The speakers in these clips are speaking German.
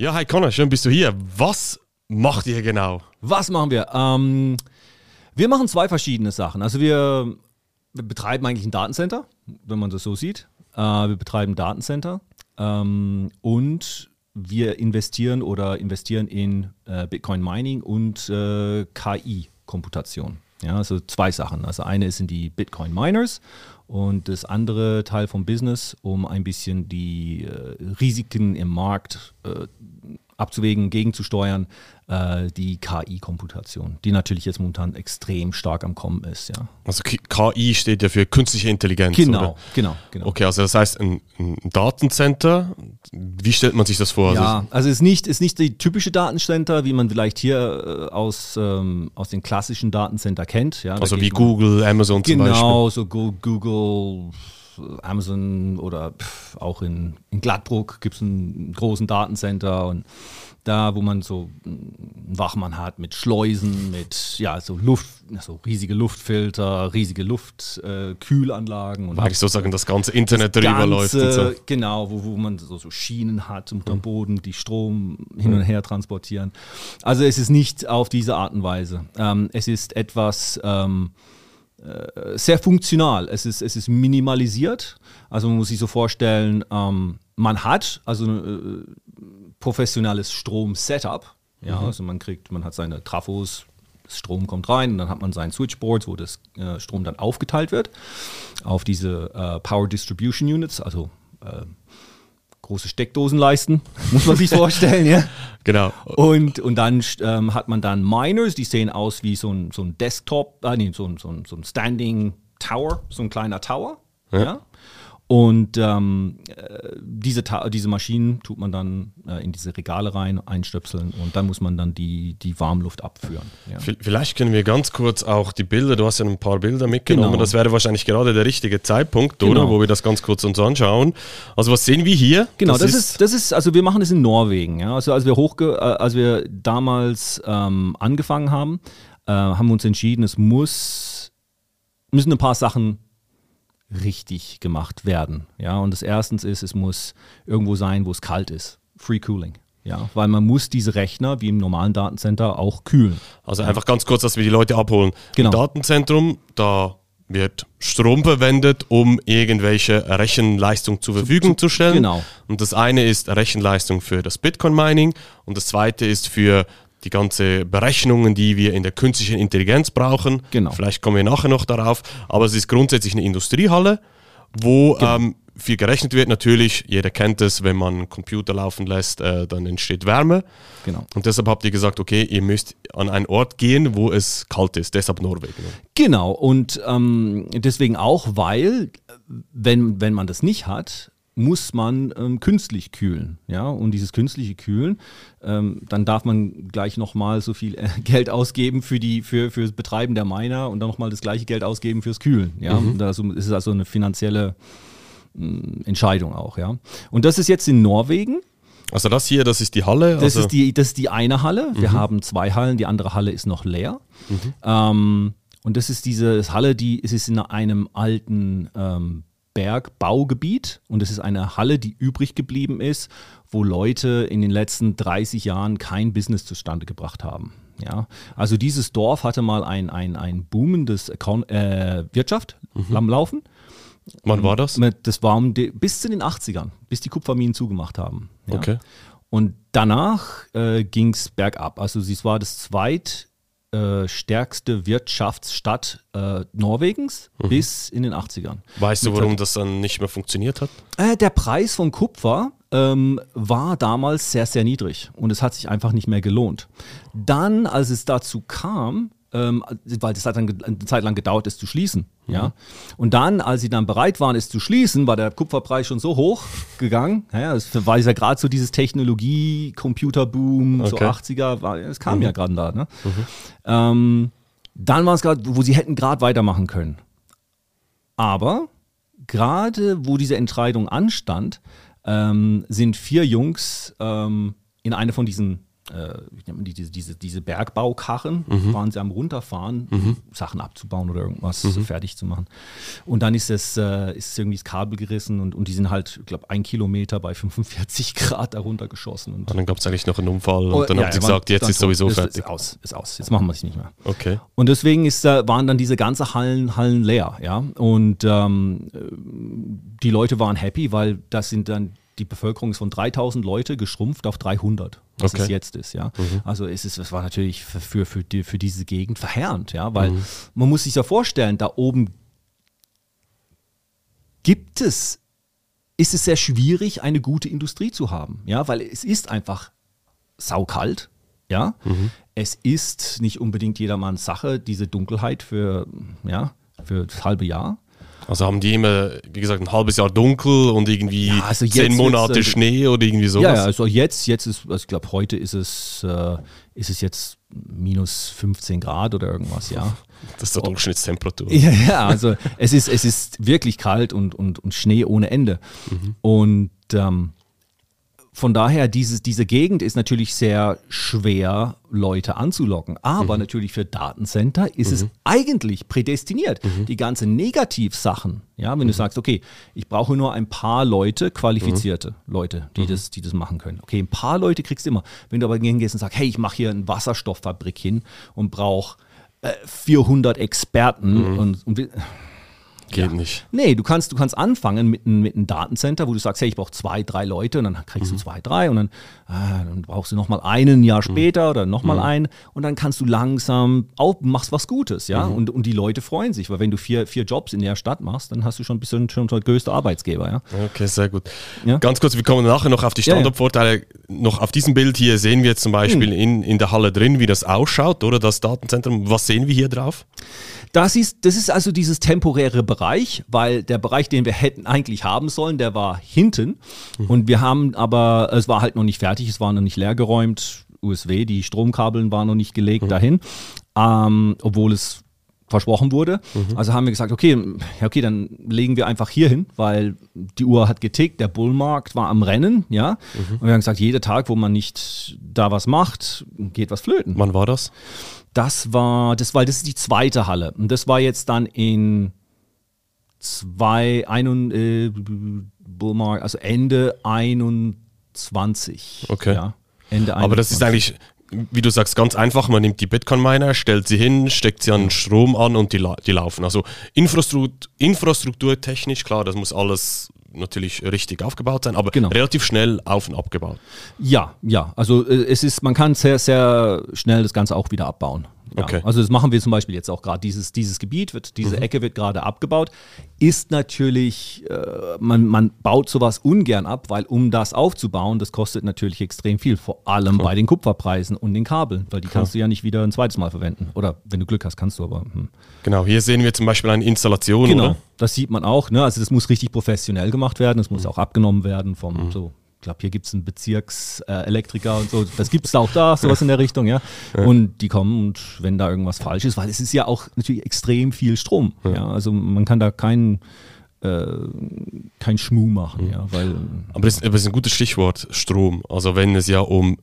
Ja, hi Connor, schön bist du hier. Was macht ihr genau? Was machen wir? Ähm, wir machen zwei verschiedene Sachen. Also wir, wir, betreiben eigentlich ein Datencenter, wenn man das so sieht. Äh, wir betreiben ein Datencenter ähm, und wir investieren oder investieren in äh, Bitcoin Mining und äh, KI-Komputation. Ja, also zwei Sachen. Also eine in die Bitcoin Miners und das andere Teil vom Business, um ein bisschen die äh, Risiken im Markt äh, abzuwägen, gegenzusteuern, äh, die KI-Komputation, die natürlich jetzt momentan extrem stark am Kommen ist. Ja. Also KI steht ja für künstliche Intelligenz. Genau, oder? genau, genau. Okay, also das heißt ein, ein, Datencenter. Wie stellt man sich das vor? Ja, also es ist nicht, ist nicht die typische Datencenter, wie man vielleicht hier äh, aus, ähm, aus den klassischen Datencenter kennt. Ja, also wie Google, Amazon zum genau, Beispiel. Genau, so Google. Amazon oder auch in, in Gladbruck gibt es einen großen Datencenter und da, wo man so einen Wachmann hat mit Schleusen, mit ja, so Luft, so riesige Luftfilter, riesige Luftkühlanlagen. Äh, und Eigentlich sozusagen das ganze Internet das drüber ganze, läuft. So. Genau, wo, wo man so, so Schienen hat unter dem mhm. Boden, die Strom hin und her transportieren. Also es ist nicht auf diese Art und Weise. Ähm, es ist etwas ähm, äh, sehr funktional. Es ist, es ist minimalisiert. Also man muss sich so vorstellen, ähm, man hat also äh, professionelles Strom-Setup. Ja, mhm. also man kriegt, man hat seine Trafos, Strom kommt rein und dann hat man sein Switchboard, wo das äh, Strom dann aufgeteilt wird auf diese äh, Power Distribution Units, also äh, große Steckdosen leisten, muss man sich vorstellen, ja. Genau. Und, und dann ähm, hat man dann Miners, die sehen aus wie so ein, so ein Desktop, äh, nee, so ein, so, ein, so ein Standing Tower, so ein kleiner Tower. ja? ja? Und ähm, äh, diese, diese Maschinen tut man dann äh, in diese Regale rein, einstöpseln und dann muss man dann die, die Warmluft abführen. Ja. Vielleicht können wir ganz kurz auch die Bilder, du hast ja ein paar Bilder mitgenommen, genau. das wäre wahrscheinlich gerade der richtige Zeitpunkt, genau. oder? Wo wir das ganz kurz uns anschauen. Also was sehen wir hier? Genau, das, das ist, ist, das ist, also wir machen das in Norwegen. Ja? Also als wir, hochge äh, als wir damals ähm, angefangen haben, äh, haben wir uns entschieden, es muss, müssen ein paar Sachen richtig gemacht werden. Ja, und das erstens ist, es muss irgendwo sein, wo es kalt ist. Free Cooling. Ja, weil man muss diese Rechner wie im normalen Datencenter auch kühlen. Also einfach ganz kurz, dass wir die Leute abholen. Genau. Im Datenzentrum, da wird Strom verwendet, um irgendwelche Rechenleistung zur Verfügung zu, zu stellen. Genau. Und das eine ist Rechenleistung für das Bitcoin-Mining und das zweite ist für die ganze Berechnungen, die wir in der künstlichen Intelligenz brauchen. Genau. Vielleicht kommen wir nachher noch darauf. Aber es ist grundsätzlich eine Industriehalle, wo genau. ähm, viel gerechnet wird. Natürlich, jeder kennt es, wenn man einen Computer laufen lässt, äh, dann entsteht Wärme. Genau. Und deshalb habt ihr gesagt, okay, ihr müsst an einen Ort gehen, wo es kalt ist. Deshalb Norwegen. Genau. Und ähm, deswegen auch, weil, wenn, wenn man das nicht hat, muss man ähm, künstlich kühlen. Ja? Und dieses künstliche Kühlen, ähm, dann darf man gleich nochmal so viel äh, Geld ausgeben für, die, für, für das Betreiben der Miner und dann nochmal das gleiche Geld ausgeben fürs Kühlen. Ja? Mhm. Das ist also eine finanzielle äh, Entscheidung auch. Ja? Und das ist jetzt in Norwegen. Also das hier, das ist die Halle? Das, also ist, die, das ist die eine Halle. Wir mhm. haben zwei Hallen, die andere Halle ist noch leer. Mhm. Ähm, und das ist diese Halle, die es ist in einem alten ähm, Bergbaugebiet und es ist eine Halle, die übrig geblieben ist, wo Leute in den letzten 30 Jahren kein Business zustande gebracht haben. Ja, also dieses Dorf hatte mal ein, ein, ein boomendes äh, Wirtschaft mhm. am Laufen. Wann war das? Das war um die, bis zu den 80ern, bis die Kupferminen zugemacht haben. Ja. Okay. Und danach äh, ging es bergab. Also es war das zweit äh, stärkste Wirtschaftsstadt äh, Norwegens mhm. bis in den 80ern. Weißt du, warum das dann nicht mehr funktioniert hat? Äh, der Preis von Kupfer ähm, war damals sehr, sehr niedrig und es hat sich einfach nicht mehr gelohnt. Dann, als es dazu kam, ähm, weil das hat dann eine Zeit lang gedauert, es zu schließen. Ja? Und dann, als sie dann bereit waren, es zu schließen, war der Kupferpreis schon so hoch gegangen. Ja, das war ja gerade so dieses Technologie-Computer-Boom, okay. so 80er, es kam mhm. ja gerade da. Ne? Mhm. Ähm, dann war es gerade, wo sie hätten gerade weitermachen können. Aber gerade wo diese Entscheidung anstand, ähm, sind vier Jungs ähm, in eine von diesen wie nennt man die, diese, diese, diese Bergbaukarren, Mhm. waren sie am runterfahren, Sachen abzubauen oder irgendwas fertig zu machen. Und dann ist es, äh, ist irgendwie das Kabel gerissen und, und die sind halt, ich glaube, ein Kilometer bei 45 Grad darunter geschossen. Und Und dann gab es eigentlich noch einen Unfall und Oh, dann ja, haben sie ja, gesagt, jetzt ist sowieso tot. fertig. Ist, ist aus, ist aus. Jetzt machen wir es nicht mehr. Okay. Und deswegen ist, äh, waren dann diese ganze Hallen, Hallen leer, ja. Und ähm, äh, die Leute waren happy, weil das sind dann die Bevölkerung ist von 3000 Leute geschrumpft auf 300, was Okay. es jetzt ist, ja. Also es ist, es war natürlich für, für, die, für diese Gegend verheerend, ja, weil man muss sich ja vorstellen, da oben gibt es, ist es sehr schwierig, eine gute Industrie zu haben, ja, weil es ist einfach saukalt, ja. Es ist nicht unbedingt jedermanns Sache, diese Dunkelheit für, ja, für das halbe Jahr. Also haben die immer, wie gesagt, ein halbes Jahr dunkel und irgendwie Ja, also jetzt zehn Monate wird's, äh, Schnee oder irgendwie sowas. ja, also jetzt, jetzt ist, also ich glaube, heute ist es, äh, ist es jetzt minus 15 Grad oder irgendwas, ja. Das ist die Durchschnittstemperatur. Ja, ja, also es ist, es ist wirklich kalt und, und, und Schnee ohne Ende. Und ähm, von daher, dieses, diese Gegend ist natürlich sehr schwer, Leute anzulocken. Aber natürlich für Datencenter ist es eigentlich prädestiniert. Die ganzen Negativsachen, ja, wenn du sagst, okay, ich brauche nur ein paar Leute, qualifizierte Leute, die, das, die das machen können. Okay, ein paar Leute kriegst du immer. Wenn du aber hingehst und sagst, hey, ich mache hier eine Wasserstofffabrik hin und brauche äh, 400 Experten und, und Geht nicht. Nee, du kannst, du kannst anfangen mit einem mit einem Datencenter, wo du sagst, hey, ich brauche zwei, drei Leute und dann kriegst du zwei, drei und dann, ah, dann brauchst du nochmal einen Jahr später oder nochmal einen und dann kannst du langsam auf, machst was Gutes, ja, und, und die Leute freuen sich, weil wenn du vier, vier Jobs in der Stadt machst, dann hast du schon ein bisschen schon der größte Arbeitsgeber, ja. Okay, sehr gut. Ja. Ganz kurz, wir kommen nachher noch auf die Ja, ja. Standortvorteile. Noch auf diesem Bild hier sehen wir jetzt zum Beispiel Hm. in, in der Halle drin, wie das ausschaut, oder das Datenzentrum. Was sehen wir hier drauf? Das ist, das ist also dieses temporäre Bereich, weil der Bereich, den wir hätten eigentlich haben sollen, der war hinten. Und wir haben aber, es war halt noch nicht fertig, es war noch nicht leergeräumt. USW, die Stromkabeln waren noch nicht gelegt dahin, ähm, obwohl es versprochen wurde. Also haben wir gesagt, okay, okay, dann legen wir einfach hier hin, weil die Uhr hat getickt, der Bullmarkt war am Rennen, ja. Und wir haben gesagt, jeder Tag, wo man nicht da was macht, geht was flöten. Wann war das? Das war, das war, das ist die zweite Halle. Und das war jetzt dann in zwei, ein, äh, Bullmark, also Ende 21. Okay. Ja, Ende Aber das ist eigentlich, wie du sagst, ganz einfach. Man nimmt die Bitcoin-Miner, stellt sie hin, steckt sie an Strom an und die, die laufen. Also Infrastruktur, infrastrukturtechnisch, klar, das muss alles natürlich richtig aufgebaut sein, aber Genau. relativ schnell auf und abgebaut. Ja, ja. Also äh, es ist, man kann sehr, sehr schnell das Ganze auch wieder abbauen. Ja. Okay. Also das machen wir zum Beispiel jetzt auch gerade. Dieses, dieses Gebiet wird, diese Mhm. Ecke wird gerade abgebaut. Ist natürlich, äh, man, man baut sowas ungern ab, weil um das aufzubauen, das kostet natürlich extrem viel. Vor allem bei den Kupferpreisen und den Kabeln, weil die kannst du ja nicht wieder ein zweites Mal verwenden. Oder wenn du Glück hast, kannst du aber. Hm. Genau, hier sehen wir zum Beispiel eine Installation, Genau, oder? das sieht man auch. Ne? Also das muss richtig professionell gemacht werden. Das Mhm. muss auch abgenommen werden vom so. Ich glaube, hier gibt es einen Bezirkselektriker äh, und so. Das gibt es auch da, sowas in der Richtung, ja. Und die kommen und wenn da irgendwas falsch ist, weil es ist ja auch natürlich extrem viel Strom. Ja, also man kann da keinen äh, kein Schmuh machen, Mhm. ja, weil Aber das, aber das ist ein gutes Stichwort, Strom. Also wenn es ja um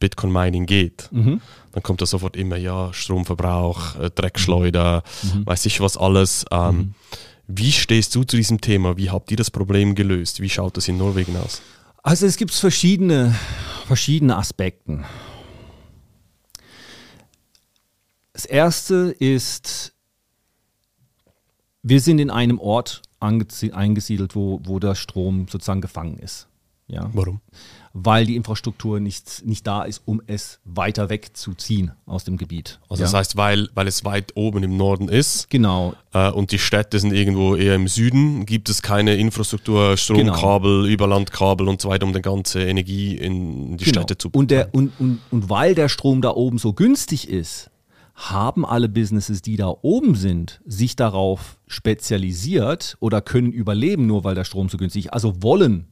Bitcoin-Mining geht, Mhm. dann kommt da sofort immer, ja, Stromverbrauch, äh, Dreckschleuder, Mhm. weiß ich was alles. Ähm, Wie stehst du zu diesem Thema? Wie habt ihr das Problem gelöst? Wie schaut das in Norwegen aus? Also es gibt verschiedene, verschiedene Aspekten. Das erste ist, wir sind in einem Ort eingesiedelt, wo, wo der Strom sozusagen gefangen ist. Ja? Warum? Weil die Infrastruktur nicht, nicht da ist, um es weiter wegzuziehen aus dem Gebiet. Also ja? das heißt, weil, weil es weit oben im Norden ist genau, äh, und die Städte sind irgendwo eher im Süden, gibt es keine Infrastruktur, Genau. Stromkabel, Überlandkabel und so weiter, um die ganze Energie in die Genau. Städte zu und, der, und, und, und weil der Strom da oben so günstig ist, haben alle Businesses, die da oben sind, sich darauf spezialisiert oder können überleben, nur weil der Strom so günstig ist. Also wollen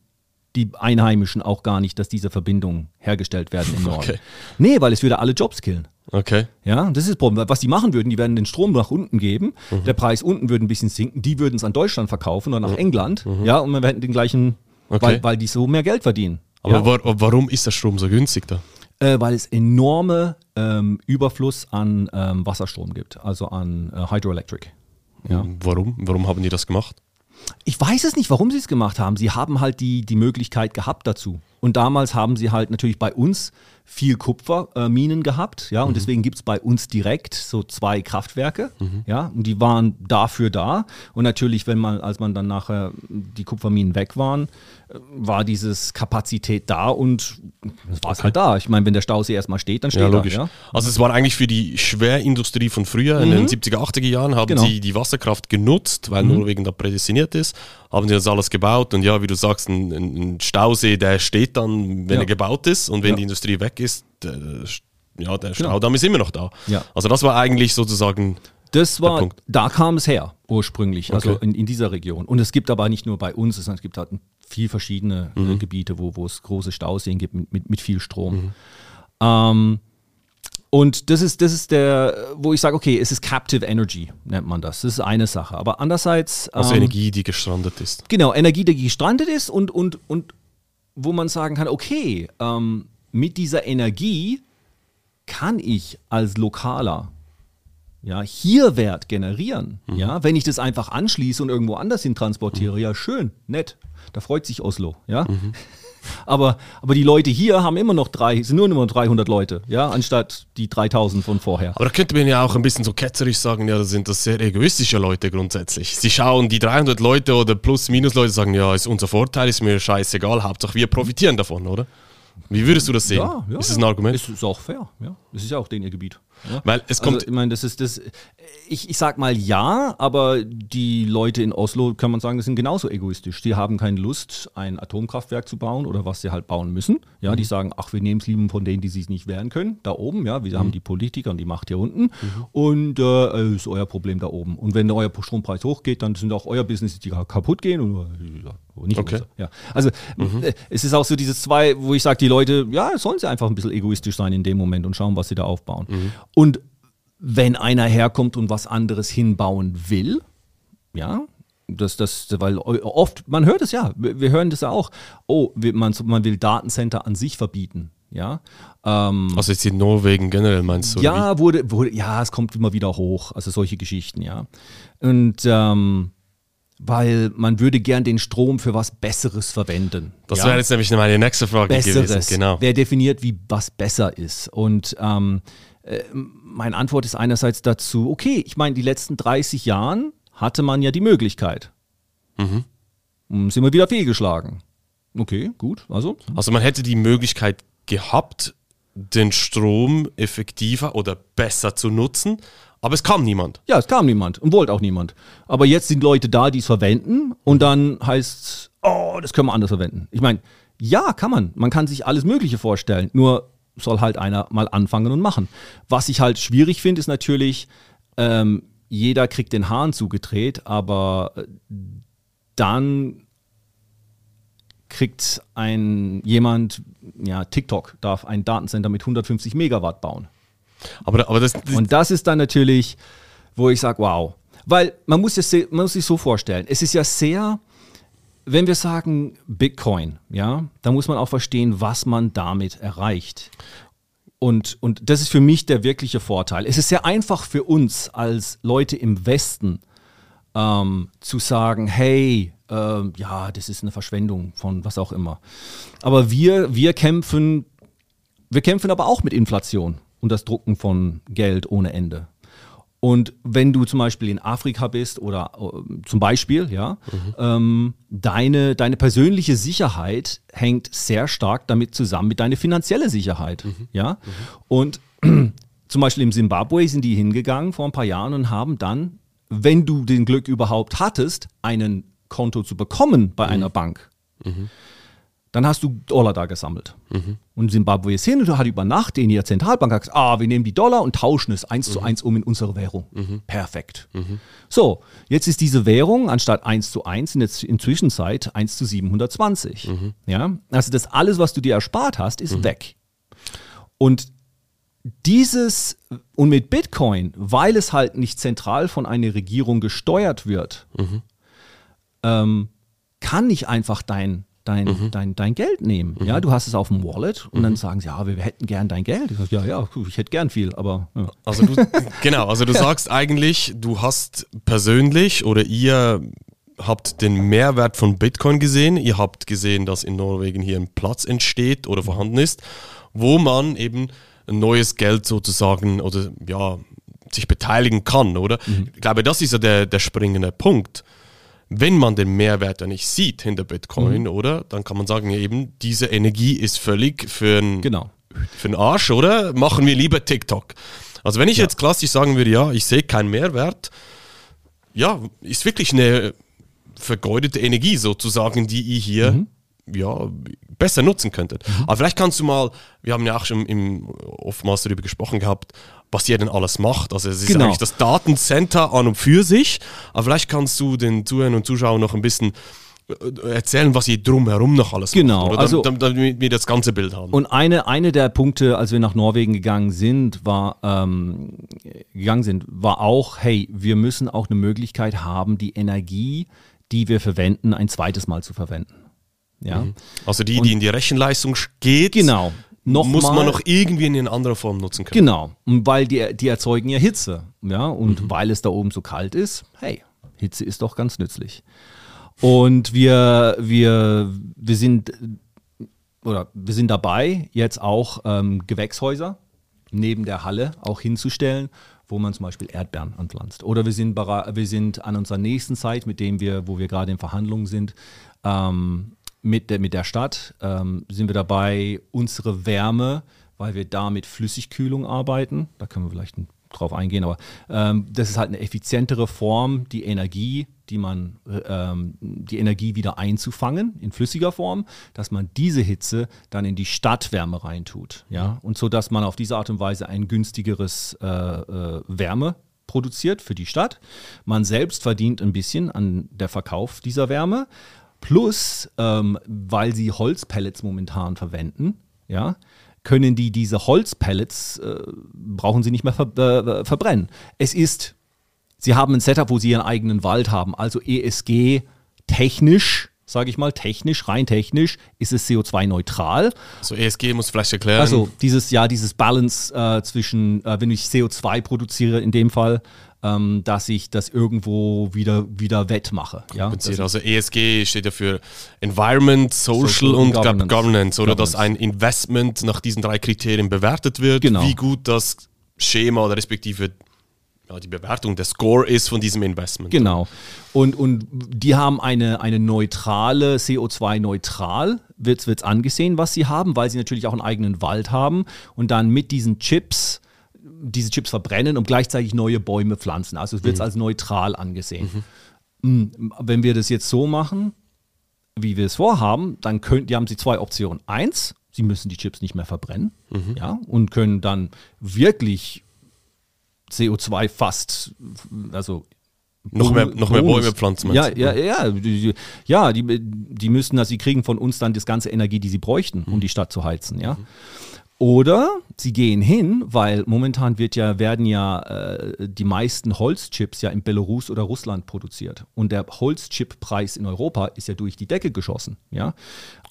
die Einheimischen auch gar nicht, dass diese Verbindungen hergestellt werden im Norden. Okay. Nee, weil es würde alle Jobs killen. Okay. Ja, das ist das Problem. Was die machen würden, die werden den Strom nach unten geben, Mhm. der Preis unten würde ein bisschen sinken, die würden es an Deutschland verkaufen oder nach England, ja, und wir hätten den gleichen, Mhm. Okay. weil, weil die so mehr Geld verdienen. Aber ja. wa warum ist der Strom so günstig da? Äh, weil es enorme ähm, Überfluss an ähm, Wasserstrom gibt, also an äh, Hydroelectric. Ja. Warum? Warum haben die das gemacht? Ich weiß es nicht, warum sie es gemacht haben. Sie haben halt die, die Möglichkeit gehabt dazu. Und damals haben sie halt natürlich bei uns viel Kupferminen äh, gehabt, ja, und mhm. deswegen gibt es bei uns direkt so zwei Kraftwerke, mhm. ja, und die waren dafür da. Und natürlich, wenn man, als man dann nachher die Kupferminen weg waren, war dieses Kapazität da und es war okay. halt da. Ich meine, wenn der Stausee erstmal steht, dann steht ja, logisch. er. Ja? Also es war eigentlich für die Schwerindustrie von früher, mhm. in den 70er, 80er Jahren, haben genau. sie die Wasserkraft genutzt, weil mhm. Norwegen da prädestiniert ist, haben sie das alles gebaut und ja, wie du sagst, ein, ein Stausee, der steht dann, wenn ja. er gebaut ist und wenn die Industrie weg ist, der, ja, der genau. Staudamm ist immer noch da. Also das war eigentlich sozusagen das war, da kam es her ursprünglich, also okay. in, in, dieser Region. Und es gibt aber nicht nur bei uns, es gibt halt viel verschiedene äh, mhm. Gebiete, wo, wo es große Stauseen gibt mit, mit, mit viel Strom. Mhm. Ähm, und das ist, das ist der, wo ich sage, okay, es ist Captive Energy, nennt man das. Das ist eine Sache. Aber andererseits. Also ähm, Energie, die gestrandet ist. Genau, Energie, die gestrandet ist und, und, und wo man sagen kann, okay, ähm, mit dieser Energie kann ich als Lokaler ja, hier Wert generieren. Mhm. Ja, wenn ich das einfach anschließe und irgendwo anders hin transportiere, mhm. ja, schön, nett. Da freut sich Oslo, ja. Mhm. Aber, aber die Leute hier haben immer noch drei, sind nur immer 300 Leute, ja, anstatt die 3000 von vorher. Aber da könnte man ja auch ein bisschen so ketzerisch sagen, ja, das sind das sehr egoistische Leute grundsätzlich. Sie schauen die 300 Leute oder Plus-Minus-Leute sagen, ja, ist unser Vorteil, ist mir scheißegal, Hauptsache wir profitieren davon, oder? Wie würdest du das sehen? Ja, ja, ist das ein Argument? Es ist auch fair, ja. Es ist ja auch den ihr Gebiet. Ja? Weil es kommt. Also, ich meine, das ist das. Ich, ich sag mal ja, aber die Leute in Oslo, kann man sagen, das sind genauso egoistisch. Die haben keine Lust, ein Atomkraftwerk zu bauen oder was sie halt bauen müssen. Ja, mhm. die sagen, ach, wir nehmen es lieber von denen, die sich nicht wehren können, da oben. Ja, wir mhm. haben die Politiker und die Macht hier unten. Mhm. Und äh, ist euer Problem da oben. Und wenn euer Strompreis hochgeht, dann sind auch euer Business, die kaputt gehen. Und, ja, nicht okay. Ja. Also mhm. Äh, es ist auch so dieses zwei, wo ich sage, die Leute, ja, sollen sie einfach ein bisschen egoistisch sein in dem Moment und schauen, was sie da aufbauen. Mhm. Und wenn einer herkommt und was anderes hinbauen will, ja, das, das, weil oft, man hört es ja, wir hören das ja auch, oh, man, man will Datencenter an sich verbieten. Ja, ähm, also jetzt in Norwegen generell meinst du? Ja, wurde, wurde, ja, es kommt immer wieder hoch, also solche Geschichten, ja. Und ähm, weil man würde gern den Strom für was Besseres verwenden. Das ja? wäre jetzt nämlich meine nächste Frage Besseres. gewesen. Genau. Wer definiert, wie was besser ist? Und ähm, äh, meine Antwort ist einerseits dazu, okay, ich meine, die letzten 30 Jahren hatte man ja die Möglichkeit. Mhm. Hm, sind wir wieder fehlgeschlagen. Okay, gut. Also. Also man hätte die Möglichkeit gehabt, den Strom effektiver oder besser zu nutzen, aber es kam niemand. Ja, es kam niemand und wollte auch niemand. Aber jetzt sind Leute da, die es verwenden und dann heißt es, oh, das können wir anders verwenden. Ich meine, ja, kann man. Man kann sich alles Mögliche vorstellen. Nur soll halt einer mal anfangen und machen. Was ich halt schwierig finde, ist natürlich, ähm, jeder kriegt den Hahn zugedreht, aber äh, dann kriegt ein jemand, ja, TikTok darf ein Datencenter mit 150 Megawatt bauen. Aber, aber das, das und das ist dann natürlich, wo ich sage, wow. Weil man muss, es, man muss sich so vorstellen, es ist ja sehr, wenn wir sagen Bitcoin, ja, dann muss man auch verstehen, was man damit erreicht. Und, und das ist für mich der wirkliche Vorteil. Es ist sehr einfach für uns als Leute im Westen ähm, zu sagen, hey, äh, ja, das ist eine Verschwendung von was auch immer. Aber wir, wir kämpfen, wir kämpfen aber auch mit Inflation und das Drucken von Geld ohne Ende. Und wenn du zum Beispiel in Afrika bist oder äh, zum Beispiel, ja, mhm. ähm, deine, deine persönliche Sicherheit hängt sehr stark damit zusammen mit deiner finanziellen Sicherheit. Mhm. Ja? Mhm. Und zum Beispiel im Zimbabwe sind die hingegangen vor ein paar Jahren und haben dann, wenn du den Glück überhaupt hattest, einen Konto zu bekommen bei mhm. einer Bank, mhm. Dann hast du Dollar da gesammelt. Mhm. Und Zimbabwe ist hin und hat über Nacht in ihrer Zentralbank gesagt, ah, wir nehmen die Dollar und tauschen es eins mhm. zu eins um in unsere Währung. Mhm. Perfekt. Mhm. So, jetzt ist diese Währung anstatt eins zu eins in der Zwischenzeit eins zu 720. Mhm. Ja, also das alles, was du dir erspart hast, ist mhm. weg. Und dieses, und mit Bitcoin, weil es halt nicht zentral von einer Regierung gesteuert wird, ähm, kann nicht einfach dein dein, mhm. dein, dein Geld nehmen. Mhm. Ja, du hast es auf dem Wallet und mhm. dann sagen sie, ja, wir, wir, hätten gern dein Geld. Ich sage, ja, ja, ich hätte gern viel, aber. Ja. Also du, genau, also du sagst eigentlich, du hast persönlich oder ihr habt den Mehrwert von Bitcoin gesehen. Ihr habt gesehen, dass in Norwegen hier ein Platz entsteht oder vorhanden ist, wo man eben neues Geld sozusagen oder ja, sich beteiligen kann, oder? Mhm. Ich glaube, das ist ja der, der springende Punkt. Wenn man den Mehrwert ja nicht sieht hinter Bitcoin, mhm. oder? Dann kann man sagen, eben, diese Energie ist völlig für einen genau. für Arsch, oder? Machen wir lieber TikTok. Also wenn ich ja. jetzt klassisch sagen würde, ja, ich sehe keinen Mehrwert, ja, ist wirklich eine vergeudete Energie sozusagen, die ihr hier mhm. Ja, besser nutzen könntet. Mhm. Aber vielleicht kannst du mal, wir haben ja auch schon im, oftmals darüber gesprochen gehabt, was ihr denn alles macht. Also es ist genau. eigentlich das Datencenter an und für sich, aber vielleicht kannst du den Zuhörern und Zuschauern noch ein bisschen äh, erzählen, was ihr drumherum noch alles genau, macht, oder? also damit, damit, wir das ganze Bild haben. Und eine, eine der Punkte, als wir nach Norwegen gegangen sind, war ähm, gegangen sind, war auch, hey, wir müssen auch eine Möglichkeit haben, die Energie die wir verwenden, ein zweites Mal zu verwenden. Ja? Mhm. Also die, die in die Rechenleistung geht, genau. Noch muss man noch irgendwie in eine andere Form nutzen können. Genau, weil die, die erzeugen ja Hitze. Ja? Und mhm. weil es da oben so kalt ist, hey, Hitze ist doch ganz nützlich. Und wir, wir, wir sind oder wir sind dabei, jetzt auch ähm, Gewächshäuser neben der Halle auch hinzustellen, wo man zum Beispiel Erdbeeren anpflanzt. Oder wir sind, wir sind an unserer nächsten Zeit, mit dem wir, wo wir gerade in Verhandlungen sind, ähm, mit, der, mit der Stadt, ähm, sind wir dabei, unsere Wärme, weil wir da mit Flüssigkühlung arbeiten, da können wir vielleicht drauf eingehen, aber ähm, das ist halt eine effizientere Form, die Energie die man, ähm, die Energie wieder einzufangen in flüssiger Form, dass man diese Hitze dann in die Stadtwärme reintut. Ja? Und so, dass man auf diese Art und Weise ein günstigeres äh, äh, Wärme produziert für die Stadt. Man selbst verdient ein bisschen an der Verkauf dieser Wärme. Plus, ähm, weil sie Holzpellets momentan verwenden, ja, können die diese Holzpellets, äh, brauchen sie nicht mehr ver äh, verbrennen. Es ist Sie haben ein Setup, wo Sie Ihren eigenen Wald haben. Also ESG technisch, sage ich mal, technisch, rein technisch, ist es CO2-neutral. Also ESG muss vielleicht erklären. Also dieses, ja, dieses Balance äh, zwischen, äh, wenn ich CO2 produziere in dem Fall, ähm, dass ich das irgendwo wieder, wieder wettmache. Ja? Also ESG steht ja für Environment, Social, Social und Governance, Governance oder Governance. dass ein Investment nach diesen drei Kriterien bewertet wird, genau. wie gut das Schema oder respektive ja, die Bewertung, der Score ist von diesem Investment. Genau. Und, und die haben eine, eine neutrale, CO2-neutral, wird es angesehen, was sie haben, weil sie natürlich auch einen eigenen Wald haben und dann mit diesen Chips diese Chips verbrennen und gleichzeitig neue Bäume pflanzen. Also es wird mhm. als neutral angesehen. Mhm. Mm, wenn wir das jetzt so machen, wie wir es vorhaben, dann können, die haben sie zwei Optionen. Eins, sie müssen die Chips nicht mehr verbrennen mhm. ja, und können dann wirklich CO2 fast, also noch mehr, noch mehr Bäume pflanzen. Ja, ja, ja, die, ja, die, die müssen, also sie kriegen von uns dann das ganze Energie, die sie bräuchten, um mhm. die Stadt zu heizen, ja. Oder sie gehen hin, weil momentan wird ja, werden ja äh, die meisten Holzchips ja in Belarus oder Russland produziert. Und der Holzchip-Preis in Europa ist ja durch die Decke geschossen. Ja?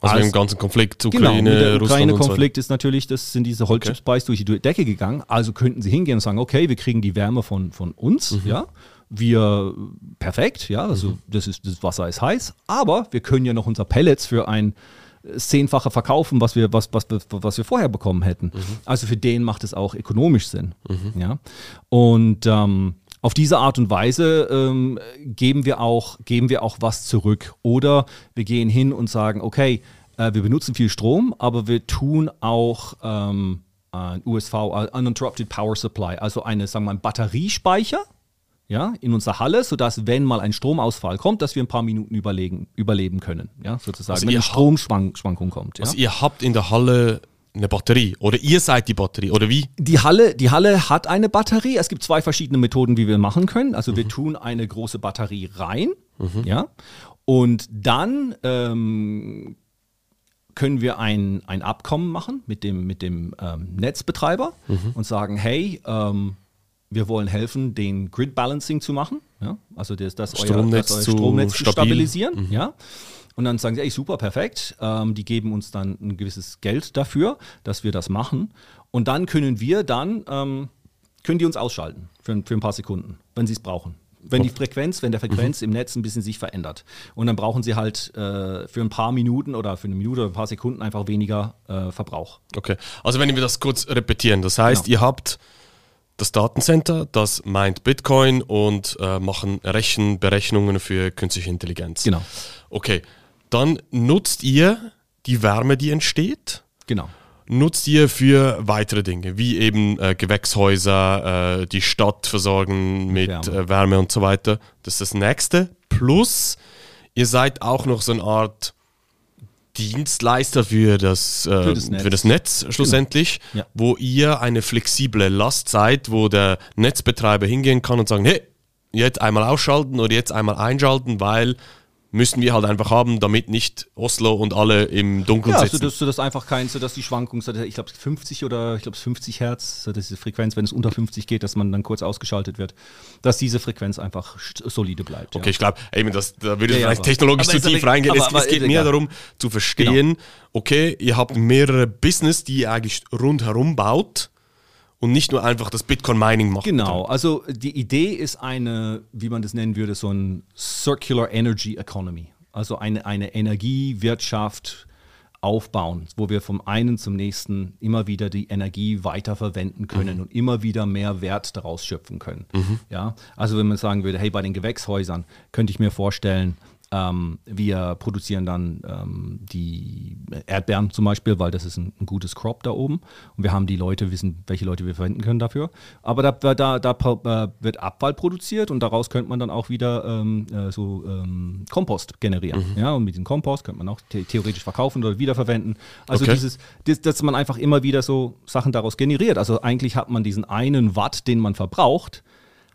Also, also im ganzen Konflikt Ukraine, genau, der Ukraine-Konflikt ist natürlich, das sind diese Holzchips-Preis okay. durch die Decke gegangen. Also könnten sie hingehen und sagen, okay, wir kriegen die Wärme von, von uns, mhm. ja. Wir perfekt, ja, also mhm. das ist das Wasser ist heiß, aber wir können ja noch unser Pellets für ein zehnfache verkaufen, was wir, was, was, was wir vorher bekommen hätten. Mhm. Also für den macht es auch ökonomisch Sinn. Mhm. Ja? Und ähm, auf diese Art und Weise ähm, geben, wir auch, geben wir auch was zurück. Oder wir gehen hin und sagen, okay, äh, wir benutzen viel Strom, aber wir tun auch ähm, ein USV, Uninterrupted Power Supply, also eine, sagen wir mal, Batteriespeicher ja, in unserer Halle, sodass, wenn mal ein Stromausfall kommt, dass wir ein paar Minuten überlegen, überleben können, ja, sozusagen, also wenn eine Stromschwankung kommt. Ja. Also ihr habt in der Halle eine Batterie oder ihr seid die Batterie oder wie? Die Halle, die Halle hat eine Batterie. Es gibt zwei verschiedene Methoden, wie wir machen können. Also mhm. wir tun eine große Batterie rein, mhm. ja, und dann ähm, können wir ein, ein Abkommen machen mit dem, mit dem ähm, Netzbetreiber mhm. und sagen, hey, ähm, wir wollen helfen, den Grid Balancing zu machen, ja? also das, das, Stromnetz, euer, das euer Stromnetz zu, stabilisieren. Mhm. Ja? Und dann sagen sie, ey, super, perfekt. Ähm, die geben uns dann ein gewisses Geld dafür, dass wir das machen. Und dann können wir dann, ähm, können die uns ausschalten für, für ein paar Sekunden, wenn sie es brauchen wenn die Frequenz, wenn der Frequenz mhm. im Netz ein bisschen sich verändert. Und dann brauchen sie halt äh, für ein paar Minuten oder für eine Minute oder ein paar Sekunden einfach weniger äh, Verbrauch. Okay, also wenn wir das kurz repetieren, das heißt, genau. ihr habt das Datencenter, das meint Bitcoin und äh, machen Rechenberechnungen für künstliche Intelligenz. Genau. Okay, dann nutzt ihr die Wärme, die entsteht. Genau nutzt ihr für weitere Dinge, wie eben äh, Gewächshäuser, äh, die Stadt versorgen mit Wärme. Äh, Wärme und so weiter. Das ist das nächste. Plus, ihr seid auch noch so eine Art Dienstleister für das, äh, für das, Netz. Für das Netz schlussendlich, genau. ja. wo ihr eine flexible Last seid, wo der Netzbetreiber hingehen kann und sagen, hey, jetzt einmal ausschalten oder jetzt einmal einschalten, weil müssen wir halt einfach haben, damit nicht Oslo und alle im Dunkeln ja, sitzen. Ja, so, dass einfach kein, so dass die Schwankung, ich glaube 50 oder ich glaube 50 Hertz, so diese Frequenz, wenn es unter 50 geht, dass man dann kurz ausgeschaltet wird, dass diese Frequenz einfach solide bleibt. Okay, ja. ich glaube, da würde ja, vielleicht technologisch zu tief reingehen. Aber, es, aber, es geht mir darum zu verstehen, genau. okay, ihr habt mehrere Business, die ihr eigentlich rundherum baut und nicht nur einfach das Bitcoin-Mining machen. Genau, also die Idee ist eine, wie man das nennen würde, so ein Circular Energy Economy. Also eine, eine Energiewirtschaft aufbauen, wo wir vom einen zum nächsten immer wieder die Energie weiterverwenden können mhm. und immer wieder mehr Wert daraus schöpfen können. Mhm. Ja, also wenn man sagen würde, hey, bei den Gewächshäusern könnte ich mir vorstellen, ähm, wir produzieren dann ähm, die Erdbeeren zum Beispiel, weil das ist ein, ein, gutes Crop da oben. Und wir haben die Leute, wissen, welche Leute wir verwenden können dafür. Aber da, da, da äh, wird Abfall produziert und daraus könnte man dann auch wieder ähm, äh, so ähm, Kompost generieren. Mhm. Ja, und mit diesem Kompost könnte man auch the theoretisch verkaufen oder wiederverwenden. Also okay. dieses, das, dass man einfach immer wieder so Sachen daraus generiert. Also eigentlich hat man diesen einen Watt, den man verbraucht,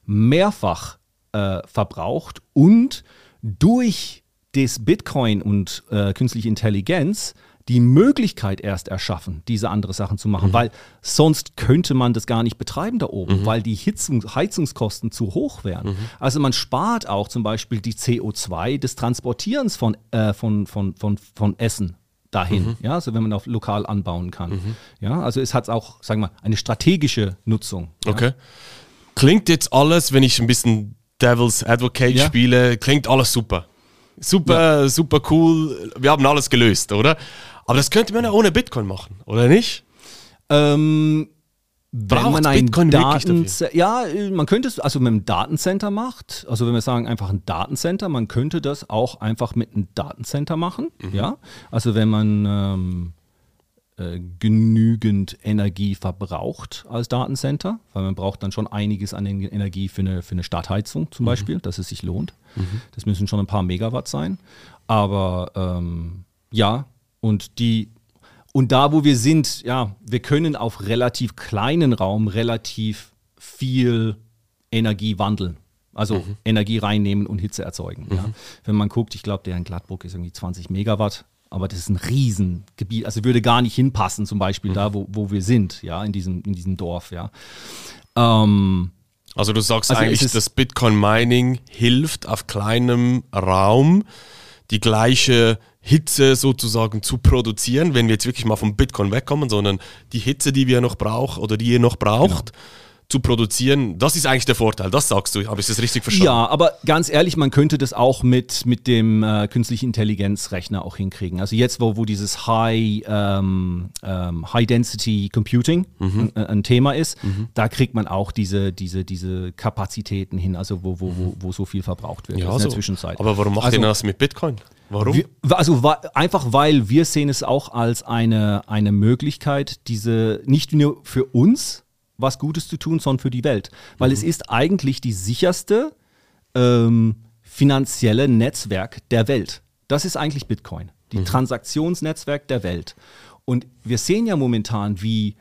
mehrfach äh, verbraucht und durch das Bitcoin und äh, künstliche Intelligenz die Möglichkeit erst erschaffen, diese andere Sachen zu machen, mhm. weil sonst könnte man das gar nicht betreiben da oben, mhm. weil die Hitzung, Heizungskosten zu hoch wären. Mhm. Also man spart auch zum Beispiel die CO2 des Transportierens von, äh, von, von, von, von Essen dahin, mhm. ja, also wenn man auf lokal anbauen kann. Mhm. Ja, also es hat auch, sagen wir mal, eine strategische Nutzung. Okay. Ja. Klingt jetzt alles, wenn ich ein bisschen Devil's Advocate ja. spiele, klingt alles super. Super, ja. super cool. Wir haben alles gelöst, oder? Aber das könnte man ja ohne Bitcoin machen, oder nicht? Ähm, Braucht man ein Bitcoin Daten Ja, man könnte es, also mit einem Datencenter macht, also wenn wir sagen einfach ein Datencenter, man könnte das auch einfach mit einem Datencenter machen, mhm. ja. Also wenn man ähm, äh, genügend Energie verbraucht als Datencenter, weil man braucht dann schon einiges an Energie für eine, für eine Stadtheizung zum mhm. Beispiel, dass es sich lohnt. Mhm. Das müssen schon ein paar Megawatt sein. Aber ähm, ja, und die und da, wo wir sind, ja, wir können auf relativ kleinen Raum relativ viel Energie wandeln. Also mhm. Energie reinnehmen und Hitze erzeugen. Ja. Mhm. Wenn man guckt, ich glaube, der in Gladbruck ist irgendwie 20 Megawatt aber das ist ein Riesengebiet, also würde gar nicht hinpassen, zum Beispiel mhm. da, wo, wo wir sind, ja, in diesem, in diesem Dorf, ja. Ähm, also du sagst also eigentlich, dass Bitcoin Mining hilft, auf kleinem Raum die gleiche Hitze sozusagen zu produzieren, wenn wir jetzt wirklich mal vom Bitcoin wegkommen, sondern die Hitze, die wir noch brauchen oder die ihr noch braucht, genau zu produzieren. Das ist eigentlich der Vorteil, das sagst du. Habe ich das richtig verstanden? Ja, aber ganz ehrlich, man könnte das auch mit, mit dem äh, künstlichen Intelligenzrechner auch hinkriegen. Also jetzt, wo, wo dieses High, ähm, ähm, High Density Computing mhm. ein, ein, Thema ist, mhm. da kriegt man auch diese, diese, diese Kapazitäten hin, also wo, wo, wo, wo so viel verbraucht wird ja, in der. Zwischenzeit. Aber warum macht also, ihr das mit Bitcoin? Warum? Wir, also einfach weil wir sehen es auch als eine, eine Möglichkeit, diese nicht nur für uns, was Gutes zu tun, sondern für die Welt. Weil mhm. es ist eigentlich die sicherste ähm, finanzielle Netzwerk der Welt. Das ist eigentlich Bitcoin, die mhm. Transaktionsnetzwerk der Welt. Und wir sehen ja momentan, wie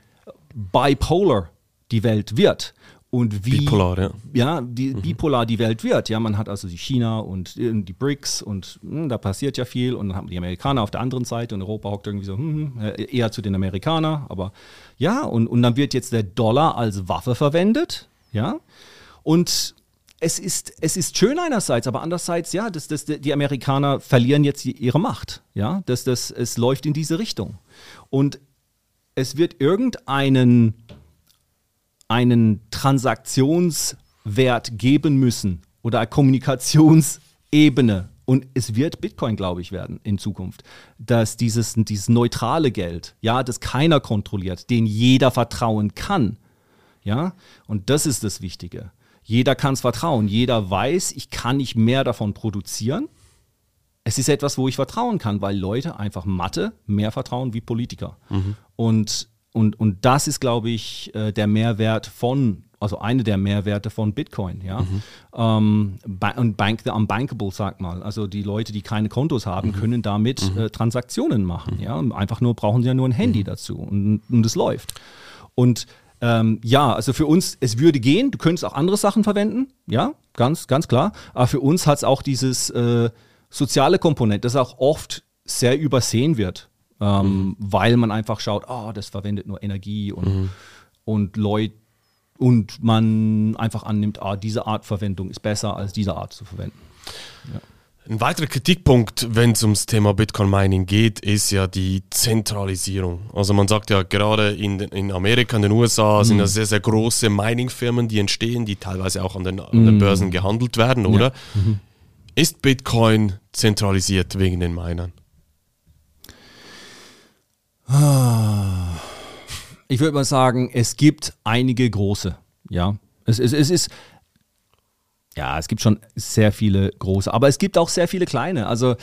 bipolar die Welt wird und wie bipolar, ja. ja die, mhm. bipolar die Welt wird. Ja, man hat also die China und die BRICS und mh, hm, da passiert ja viel und dann haben die Amerikaner auf der anderen Seite und Europa hockt irgendwie so hm, hm äh, eher zu den Amerikanern, aber ja, und, und dann wird jetzt der Dollar als Waffe verwendet, ja, und es ist, es ist schön einerseits, aber andererseits, ja, das, das, die Amerikaner verlieren jetzt ihre Macht. Ja, das, das, es läuft in diese Richtung. Und es wird irgendeinen einen Transaktionswert geben müssen oder eine Kommunikationsebene. Und es wird Bitcoin, glaube ich, werden in Zukunft. Dass dieses, dieses neutrale Geld, ja, das keiner kontrolliert, den jeder vertrauen kann. Ja, und das ist das Wichtige. Jeder kann es vertrauen. Jeder weiß, ich kann nicht mehr davon produzieren. Es ist etwas, wo ich vertrauen kann, weil Leute einfach Mathe mehr vertrauen wie Politiker. Mhm. Und, und, und das ist, glaube ich, äh, der Mehrwert von, also eine der Mehrwerte von Bitcoin. Ja? Mhm. Ähm, und Bank the Unbankable, sag mal. Also die Leute, die keine Kontos haben, mhm. können damit mhm. äh, Transaktionen machen. Ja? Einfach nur brauchen sie ja nur ein Handy mhm. dazu und, und es läuft. Und ähm, ja, also für uns, es würde gehen, du könntest auch andere Sachen verwenden, ja, ganz, ganz klar. Aber für uns hat es auch dieses äh, soziale Komponent, das auch oft sehr übersehen wird, ähm, mhm. weil man einfach schaut, oh, das verwendet nur Energie und, mhm. und Leute und man einfach annimmt, ah, diese Art Verwendung ist besser als diese Art zu verwenden. Ja. Ein weiterer Kritikpunkt, wenn es ums Thema Bitcoin Mining geht, ist ja die Zentralisierung. Also man sagt ja gerade in, in Amerika, in den USA sind ja mhm. sehr, sehr große Mining-Firmen, die entstehen, die teilweise auch an den, an den mhm. Börsen gehandelt werden, oder? Ja. Mhm. Ist Bitcoin zentralisiert wegen den Minern? Ich würde mal sagen, es gibt einige große. Ja, es, es, es ist ja, es gibt schon sehr viele große, aber es gibt auch sehr viele kleine. Also,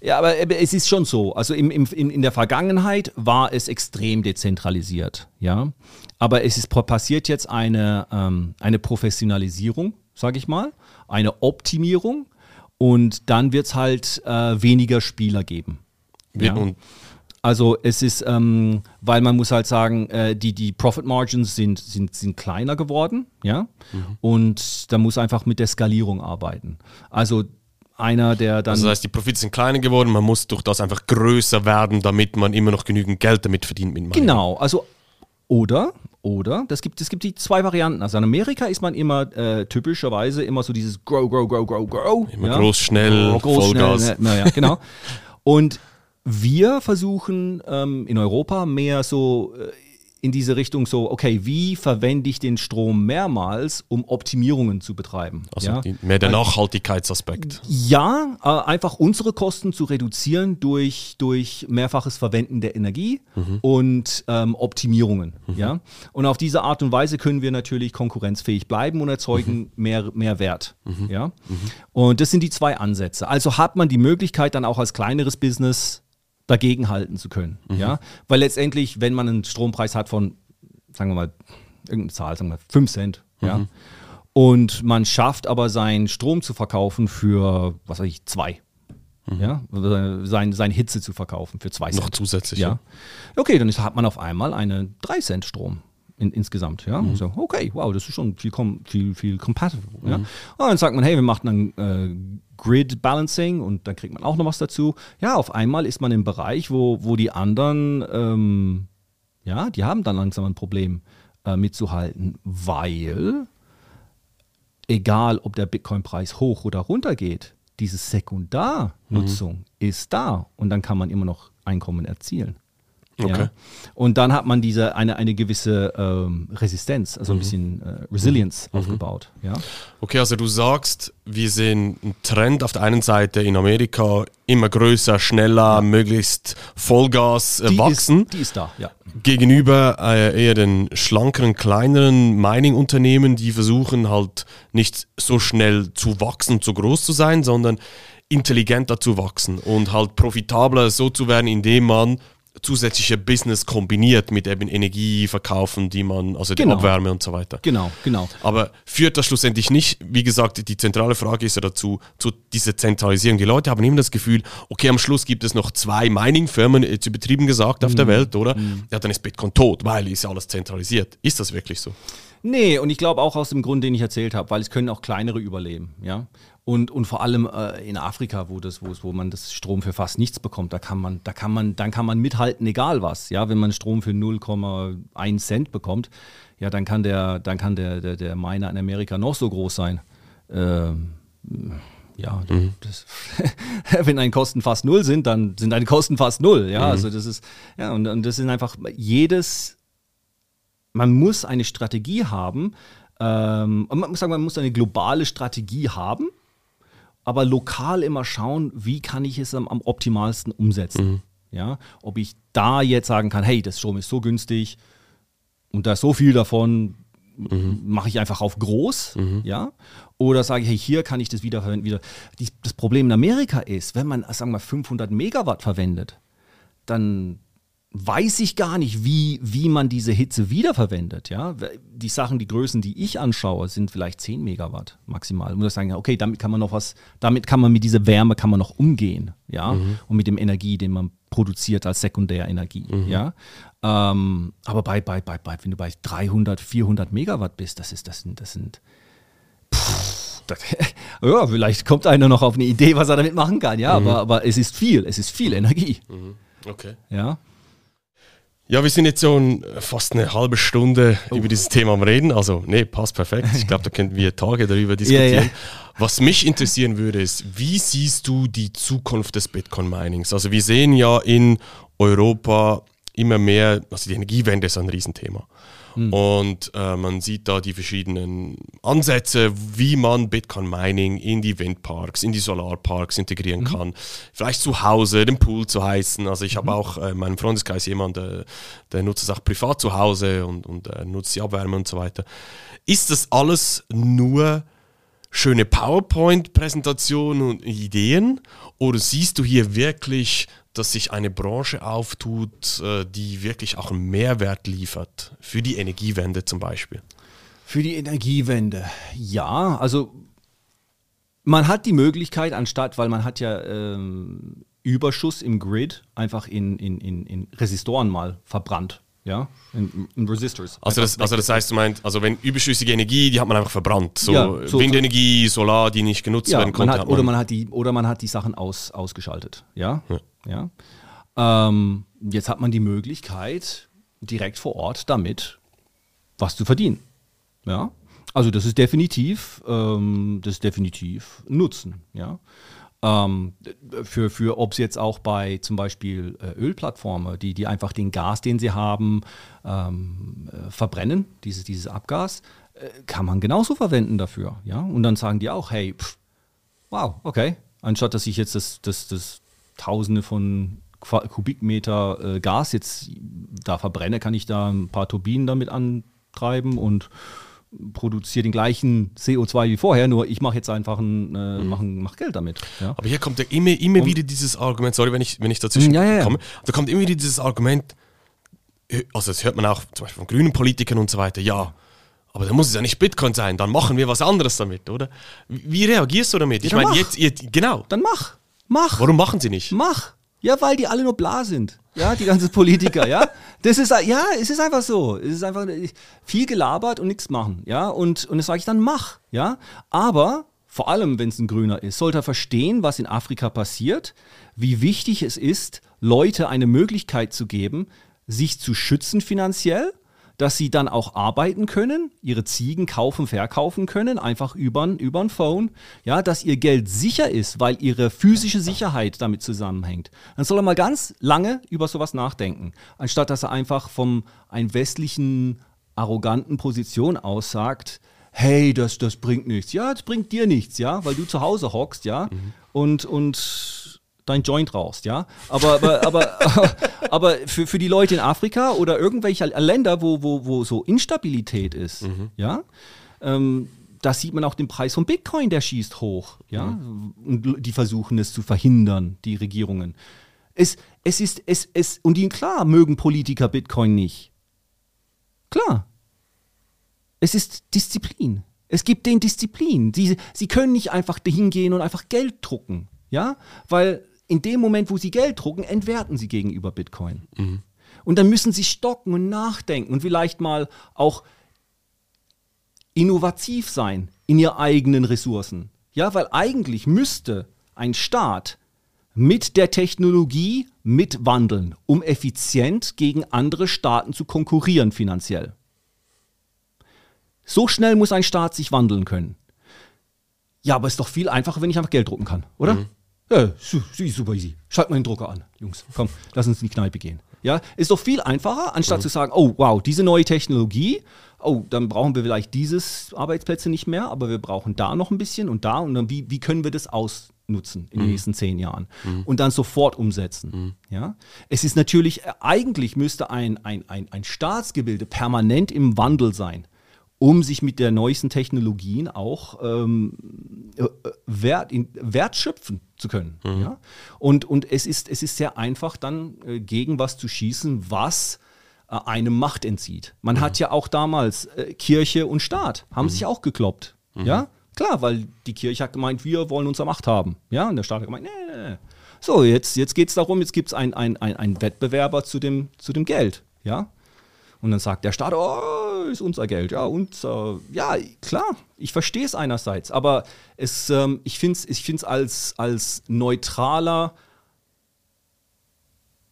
ja, aber es ist schon so. Also im, im, in der Vergangenheit war es extrem dezentralisiert, ja. Aber es ist passiert jetzt eine, ähm, eine Professionalisierung, sage ich mal, eine Optimierung und dann wird es halt äh, weniger Spieler geben. Ja. Und also es ist, ähm, weil man muss halt sagen, äh, die, die Profit Margins sind, sind, sind kleiner geworden, ja. Mhm. Und da muss einfach mit der Skalierung arbeiten. Also einer, der dann. Also das heißt, die Profite sind kleiner geworden, man muss durch das einfach größer werden, damit man immer noch genügend Geld damit verdient mit Mining. Genau, also oder, oder, das gibt, es gibt die zwei Varianten. Also in Amerika ist man immer äh, typischerweise immer so dieses Grow, Grow, Grow, Grow, Grow. Immer ja? groß, schnell, oh, groß, Vollgas. Schnell, naja, genau. Und wir versuchen ähm, in Europa mehr so äh, in diese Richtung so, okay, wie verwende ich den Strom mehrmals, um Optimierungen zu betreiben? Also ja? die, mehr der Nachhaltigkeitsaspekt. Ja, äh, einfach unsere Kosten zu reduzieren durch, durch mehrfaches Verwenden der Energie mhm. und ähm, Optimierungen. Mhm. Ja? Und auf diese Art und Weise können wir natürlich konkurrenzfähig bleiben und erzeugen mhm. mehr, mehr Wert. Mhm. Ja? Mhm. Und das sind die zwei Ansätze. Also hat man die Möglichkeit, dann auch als kleineres Business dagegenhalten zu können. Mhm. Ja? Weil letztendlich, wenn man einen Strompreis hat von, sagen wir mal, irgendeine Zahl, sagen wir mal 5 Cent, mhm. ja, und man schafft aber seinen Strom zu verkaufen für, was weiß ich, zwei. Mhm. Ja, sein, sein Hitze zu verkaufen für zwei Cent. Noch zusätzlich. Ja. Okay, dann hat man auf einmal einen 3 Cent Strom in, insgesamt. Ja? Mhm. So, okay, wow, das ist schon viel, viel, viel compatible. Mhm. Ja? Und dann sagt man, hey, wir machen dann äh, Grid Balancing und dann kriegt man auch noch was dazu. Ja, auf einmal ist man im Bereich, wo, wo die anderen, ähm, ja, die haben dann langsam ein Problem äh, mitzuhalten, weil egal, ob der Bitcoin-Preis hoch oder runter geht, diese Sekundarnutzung mhm. ist da und dann kann man immer noch Einkommen erzielen. Okay. Ja. Und dann hat man diese eine, eine gewisse ähm, Resistenz, also ein mhm. bisschen äh, Resilience mhm. aufgebaut. Ja. Okay, also du sagst, wir sehen einen Trend auf der einen Seite in Amerika immer größer, schneller, ja. möglichst Vollgas äh, die wachsen. Ist, die ist da, ja. Gegenüber äh, eher den schlankeren, kleineren Mining-Unternehmen, die versuchen halt nicht so schnell zu wachsen, zu groß zu sein, sondern intelligenter zu wachsen und halt profitabler so zu werden, indem man zusätzliche Business kombiniert mit eben Energie verkaufen, die man, also die genau. Abwärme und so weiter. Genau, genau. Aber führt das schlussendlich nicht, wie gesagt, die zentrale Frage ist ja dazu, zu dieser Zentralisierung. Die Leute haben immer das Gefühl, okay, am Schluss gibt es noch zwei Mining-Firmen, jetzt übertrieben gesagt, auf mm. der mhm. Welt, oder? Mm. Ja, dann ist Bitcoin tot, weil ist ja alles zentralisiert. Ist das wirklich so? Nee, und ich glaube auch aus dem Grund, den ich erzählt habe, weil es können auch kleinere überleben, ja. Und, und vor allem äh, in Afrika, wo, das, wo, wo man das Strom für fast nichts bekommt, da kann man, da kann man, dann kann man mithalten, egal was. Ja, wenn man Strom für 0,1 Cent bekommt, ja, dann kann der, dann kann der, der, der Miner in Amerika noch so groß sein. ähm, ja, mhm. das, wenn deine Kosten fast null sind, dann sind deine Kosten fast null. Ja, mhm. also das ist, ja, und, und das sind einfach jedes, man muss eine Strategie haben, ähm, man muss sagen, man muss eine globale Strategie haben, aber lokal immer schauen, wie kann ich es am, am optimalsten umsetzen. Mhm. Ja, ob ich da jetzt sagen kann, hey, das Strom ist so günstig und da ist so viel davon, mhm. mache ich einfach auf groß, mhm. ja, oder sage ich, hey, hier kann ich das wiederverwenden. Wieder. das Problem in Amerika ist, wenn man, sagen wir, 500 Megawatt verwendet, dann weiß ich gar nicht, wie, wie man diese Hitze wiederverwendet. Ja? Die Sachen, die Größen, die ich anschaue, sind vielleicht 10 Megawatt maximal. Und das sagen, okay, damit kann man noch was, damit kann man mit dieser Wärme kann man noch umgehen, ja, mhm. und mit dem Energie, den man produziert als Sekundärenergie, mhm. ja. Ähm, aber bei, bei, bei, bei, wenn du bei 300, 400 Megawatt bist, das ist, das sind, das sind, pff, das, ja, vielleicht kommt einer noch auf eine Idee, was er damit machen kann, ja, mhm. aber, aber es ist viel, es ist viel Energie. Mhm. Okay. Ja. Ja, wir sind jetzt schon fast eine halbe Stunde oh. über dieses Thema am Reden. Also, nee, passt perfekt. Ich glaube, da könnten wir Tage darüber diskutieren. Ja, ja. Was mich interessieren würde, ist, wie siehst du die Zukunft des Bitcoin-Minings? Also, wir sehen ja in Europa immer mehr, also die Energiewende ist ein Riesenthema. Mhm. Und äh, man sieht da die verschiedenen Ansätze, wie man Bitcoin Mining in die Windparks, in die Solarparks integrieren mhm. kann. Vielleicht zu Hause, den Pool zu heißen. Also ich habe mhm. auch äh, in meinem Freundeskreis jemanden, der, der, nutzt es auch privat zu Hause und, und äh, nutzt die Abwärme und so weiter. Ist das alles nur schöne PowerPoint-Präsentationen und Ideen? Oder siehst du hier wirklich dass sich eine Branche auftut, äh, die wirklich auch einen Mehrwert liefert, für die Energiewende zum Beispiel? Für die Energiewende, ja. Also man hat die Möglichkeit, anstatt, weil man hat ja ähm, Überschuss im Grid einfach in, in, in, in Resistoren mal verbrannt. Ja, in, in Resistors. Also das, also das heißt, du meinst, also wenn überschüssige Energie, die hat man einfach verbrannt. So, ja, so Windenergie, Solar, die nicht genutzt ja, werden konnte. Hat, oder, man hat die, oder man hat die Sachen aus, ausgeschaltet. Ja. ja. Ja? Ähm, jetzt hat man die Möglichkeit, direkt vor Ort damit was zu verdienen. Ja? Also das ist definitiv, ähm, das ist definitiv Nutzen. Ja? Ähm, für, für ob es jetzt auch bei zum Beispiel äh, Ölplattformen, die, die einfach den Gas, den sie haben, ähm, äh, verbrennen, dieses, dieses Abgas, äh, kann man genauso verwenden dafür. Ja? Und dann sagen die auch, hey, pff, wow, okay, anstatt dass ich jetzt das, das, das Tausende von Kubikmeter äh, Gas jetzt da verbrenne, kann ich da ein paar Turbinen damit antreiben und produziere den gleichen CO2 wie vorher, nur ich mache jetzt einfach ein, äh, mhm. mach, mach Geld damit. Ja. Aber hier kommt ja immer, immer wieder dieses Argument, sorry, wenn ich, wenn ich dazwischen ja, ja, komme, da kommt immer wieder dieses Argument, äh, also das hört man auch zum Beispiel von grünen Politikern und so weiter, ja, aber dann muss es ja nicht Bitcoin sein, dann machen wir was anderes damit, oder? Wie reagierst du damit? Ich meine, jetzt, jetzt, genau. Dann mach. Mach. Warum machen sie nicht? Mach. Ja, weil die alle nur bla sind. Ja, die ganzen Politiker, ja. Das ist, ja, es ist einfach so. Es ist einfach viel gelabert und nichts machen, ja. Und, und das sage ich dann, mach, ja. Aber vor allem, wenn es ein Grüner ist, sollte er verstehen, was in Afrika passiert, wie wichtig es ist, Leute eine Möglichkeit zu geben, sich zu schützen finanziell dass sie dann auch arbeiten können, ihre Ziegen kaufen, verkaufen können, einfach über ein Phone, ja, dass ihr Geld sicher ist, weil ihre physische Sicherheit damit zusammenhängt. Dann soll er mal ganz lange über sowas nachdenken, anstatt dass er einfach vom einen westlichen arroganten Position aussagt, hey, das, das bringt nichts. Ja, das bringt dir nichts, ja, weil du zu Hause hockst, ja, mhm. und, und dein Joint rauchst, ja. Aber, aber, aber, aber für, für die Leute in Afrika oder irgendwelche Länder, wo, wo, wo so Instabilität ist, mhm. ja, ähm, da sieht man auch den Preis von Bitcoin, der schießt hoch, ja. Mhm. Und die versuchen es zu verhindern, die Regierungen. Es, es ist, es, es, und die, klar, mögen Politiker Bitcoin nicht. Klar. Es ist Disziplin. Es gibt den Disziplin. Sie, sie können nicht einfach hingehen und einfach Geld drucken. Ja, weil in dem Moment, wo sie Geld drucken, entwerten sie gegenüber Bitcoin. Mhm. Und dann müssen sie stocken und nachdenken und vielleicht mal auch innovativ sein in ihren eigenen Ressourcen. Ja, weil eigentlich müsste ein Staat mit der Technologie mitwandeln, um effizient gegen andere Staaten zu konkurrieren finanziell. So schnell muss ein Staat sich wandeln können. Ja, aber ist doch viel einfacher, wenn ich einfach Geld drucken kann, oder? Mhm. Ja, super easy. Schalt mal den Drucker an, Jungs. Komm, lass uns in die Kneipe gehen. Ja, ist doch viel einfacher, anstatt mhm. zu sagen, oh wow, diese neue Technologie, oh, dann brauchen wir vielleicht dieses Arbeitsplätze nicht mehr, aber wir brauchen da noch ein bisschen und da und dann wie, wie können wir das ausnutzen in mhm. den nächsten zehn Jahren mhm. und dann sofort umsetzen. Mhm. Ja, es ist natürlich, äh, eigentlich müsste ein, ein, ein, ein Staatsgebilde permanent im Wandel sein um sich mit der neuesten Technologien auch ähm, äh, Wert, in, Wert schöpfen zu können. Mhm. Ja? Und, und es, ist, es ist sehr einfach, dann äh, gegen was zu schießen, was äh, einem Macht entzieht. Man mhm. hat ja auch damals äh, Kirche und Staat, haben mhm. sich auch gekloppt. Mhm. Ja, klar, weil die Kirche hat gemeint, wir wollen unsere Macht haben. Ja, und der Staat hat gemeint, nee, nee, nee. So, jetzt, jetzt geht es darum, jetzt gibt es einen ein, ein Wettbewerber zu dem, zu dem Geld. Ja, und dann sagt der Staat, oh, ist unser Geld. Ja, und äh, ja, klar, ich verstehe es einerseits, aber es, ähm, ich finde es ich find's als, als neutraler,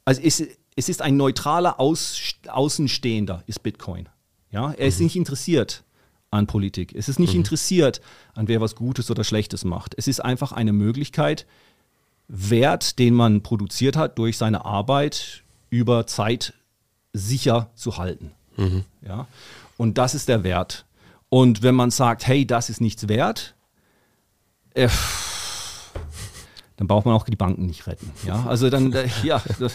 also es, es ist ein neutraler Aus, Außenstehender, ist Bitcoin. Ja, er ist mhm. nicht interessiert an Politik. Es ist nicht mhm. interessiert an wer was Gutes oder Schlechtes macht. Es ist einfach eine Möglichkeit, Wert, den man produziert hat durch seine Arbeit über Zeit sicher zu halten. Mhm. Ja? Und das ist der Wert. Und wenn man sagt, hey, das ist nichts wert, äh, dann braucht man auch die Banken nicht retten. Ja, also dann, äh, ja, das,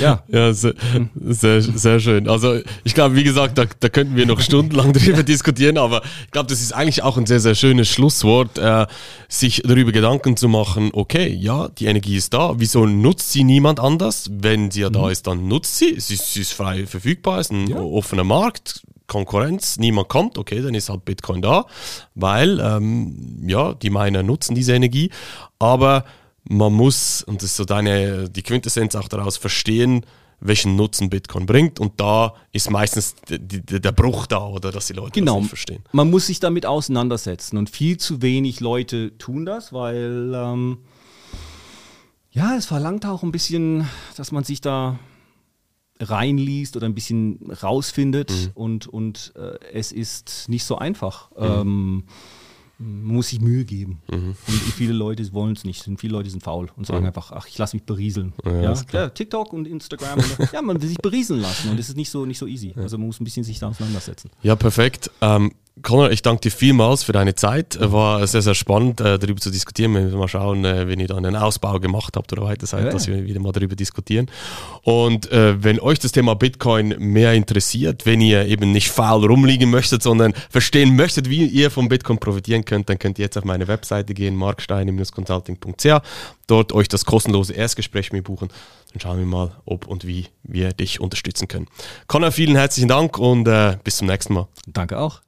ja. Ja, sehr, sehr, sehr, schön. Also ich glaube, wie gesagt, da, da könnten wir noch stundenlang drüber diskutieren, aber ich glaube, das ist eigentlich auch ein sehr, sehr schönes Schlusswort, äh, sich darüber Gedanken zu machen, okay, ja, die Energie ist da, wieso nutzt sie niemand anders? Wenn sie ja da mhm. ist, dann nutzt sie, sie ist, sie ist frei verfügbar, ist ein ja. offener Markt, Konkurrenz, niemand kommt, okay, dann ist halt Bitcoin da, weil ähm, ja, die Miner nutzen diese Energie, aber man muss, und das ist so deine, die Quintessenz auch daraus, verstehen, welchen Nutzen Bitcoin bringt. Und da ist meistens der Bruch da, oder dass die Leute genau. das nicht verstehen. Man muss sich damit auseinandersetzen. Und viel zu wenig Leute tun das, weil ähm, ja, es verlangt auch ein bisschen, dass man sich da reinliest oder ein bisschen rausfindet. Mhm. Und, und äh, es ist nicht so einfach. Mhm. Ähm, man muss sich Mühe geben. Mhm. Und viele Leute wollen es nicht. Viele Leute sind faul und sagen mhm. einfach, ach, ich lasse mich berieseln. Ja, ja? ja, TikTok und Instagram. und, ja, man will sich berieseln lassen und das ist nicht so, nicht so easy. Also man muss ein bisschen sich da auseinandersetzen. Ja, perfekt. Ähm, Conor, ich danke dir vielmals für deine Zeit. Es War sehr, sehr spannend, äh, darüber zu diskutieren. Wir müssen mal schauen, äh, wenn ihr dann einen Ausbau gemacht habt oder weiter seid, ja. dass wir wieder mal darüber diskutieren. Und äh, wenn euch das Thema Bitcoin mehr interessiert, wenn ihr eben nicht faul rumliegen möchtet, sondern verstehen möchtet, wie ihr vom Bitcoin profitieren könnt, dann könnt ihr jetzt auf meine Webseite gehen, markstein-consulting.ch, dort euch das kostenlose Erstgespräch mit buchen. Dann schauen wir mal, ob und wie wir dich unterstützen können. Conor, vielen herzlichen Dank und äh, bis zum nächsten Mal. Danke auch.